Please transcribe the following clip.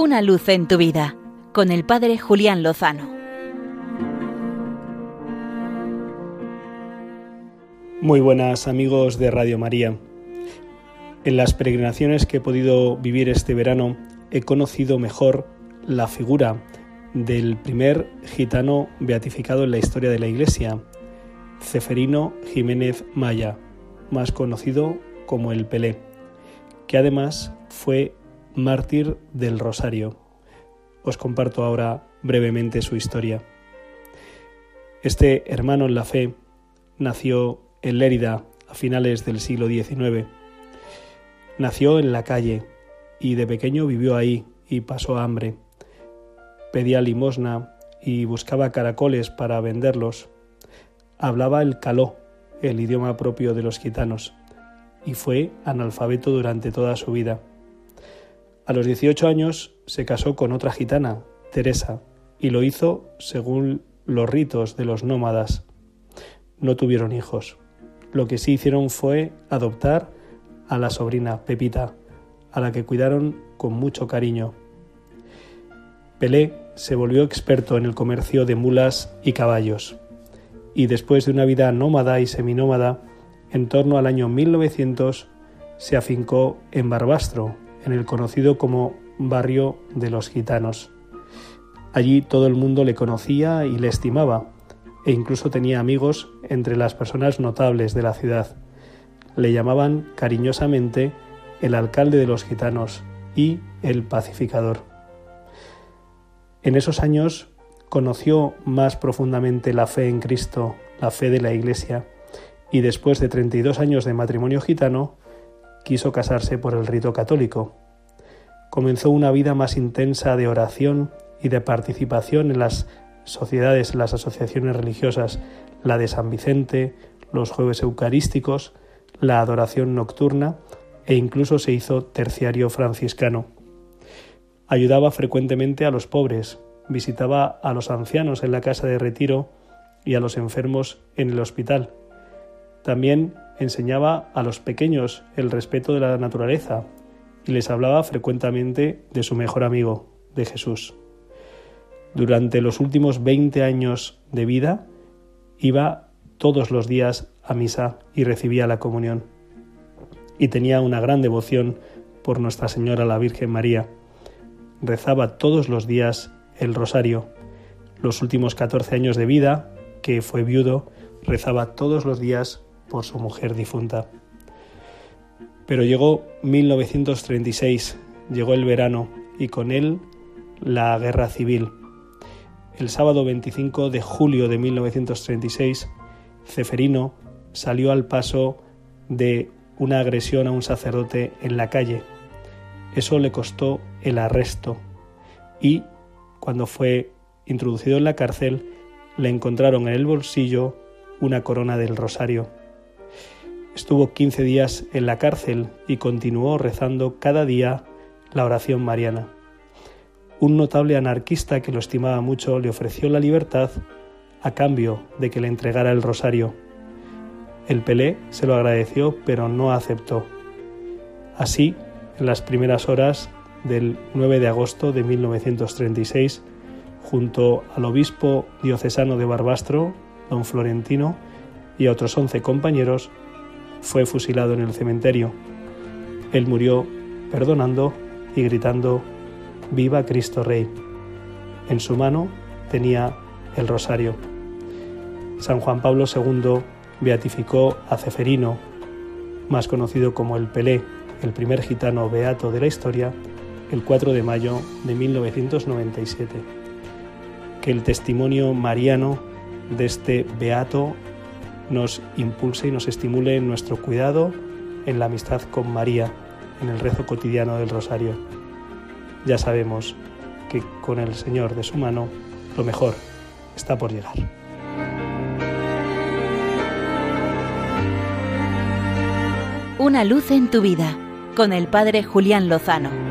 Una luz en tu vida con el Padre Julián Lozano. Muy buenas amigos de Radio María. En las peregrinaciones que he podido vivir este verano he conocido mejor la figura del primer gitano beatificado en la historia de la Iglesia, Ceferino Jiménez Maya, más conocido como el Pelé, que además fue mártir del Rosario. Os comparto ahora brevemente su historia. Este hermano en la fe nació en Lérida a finales del siglo XIX. Nació en la calle y de pequeño vivió ahí y pasó hambre. Pedía limosna y buscaba caracoles para venderlos. Hablaba el caló, el idioma propio de los gitanos, y fue analfabeto durante toda su vida. A los 18 años se casó con otra gitana, Teresa, y lo hizo según los ritos de los nómadas. No tuvieron hijos. Lo que sí hicieron fue adoptar a la sobrina Pepita, a la que cuidaron con mucho cariño. Pelé se volvió experto en el comercio de mulas y caballos, y después de una vida nómada y seminómada, en torno al año 1900 se afincó en Barbastro, en el conocido como barrio de los gitanos. Allí todo el mundo le conocía y le estimaba, e incluso tenía amigos entre las personas notables de la ciudad. Le llamaban cariñosamente el alcalde de los gitanos y el pacificador. En esos años conoció más profundamente la fe en Cristo, la fe de la Iglesia, y después de 32 años de matrimonio gitano, quiso casarse por el rito católico. Comenzó una vida más intensa de oración y de participación en las sociedades, las asociaciones religiosas, la de San Vicente, los jueves eucarísticos, la adoración nocturna e incluso se hizo terciario franciscano. Ayudaba frecuentemente a los pobres, visitaba a los ancianos en la casa de retiro y a los enfermos en el hospital. También enseñaba a los pequeños el respeto de la naturaleza y les hablaba frecuentemente de su mejor amigo, de Jesús. Durante los últimos 20 años de vida iba todos los días a misa y recibía la comunión. Y tenía una gran devoción por Nuestra Señora la Virgen María. Rezaba todos los días el rosario. Los últimos 14 años de vida, que fue viudo, rezaba todos los días por su mujer difunta. Pero llegó 1936, llegó el verano y con él la guerra civil. El sábado 25 de julio de 1936, Ceferino salió al paso de una agresión a un sacerdote en la calle. Eso le costó el arresto y, cuando fue introducido en la cárcel, le encontraron en el bolsillo una corona del rosario. Estuvo 15 días en la cárcel y continuó rezando cada día la oración mariana. Un notable anarquista que lo estimaba mucho le ofreció la libertad a cambio de que le entregara el rosario. El Pelé se lo agradeció, pero no aceptó. Así, en las primeras horas del 9 de agosto de 1936, junto al obispo diocesano de Barbastro, don Florentino, y a otros once compañeros, fue fusilado en el cementerio. Él murió perdonando y gritando Viva Cristo Rey. En su mano tenía el rosario. San Juan Pablo II beatificó a Ceferino, más conocido como el Pelé, el primer gitano beato de la historia, el 4 de mayo de 1997. Que el testimonio mariano de este beato nos impulse y nos estimule en nuestro cuidado, en la amistad con María, en el rezo cotidiano del rosario. Ya sabemos que con el Señor de su mano lo mejor está por llegar. Una luz en tu vida con el Padre Julián Lozano.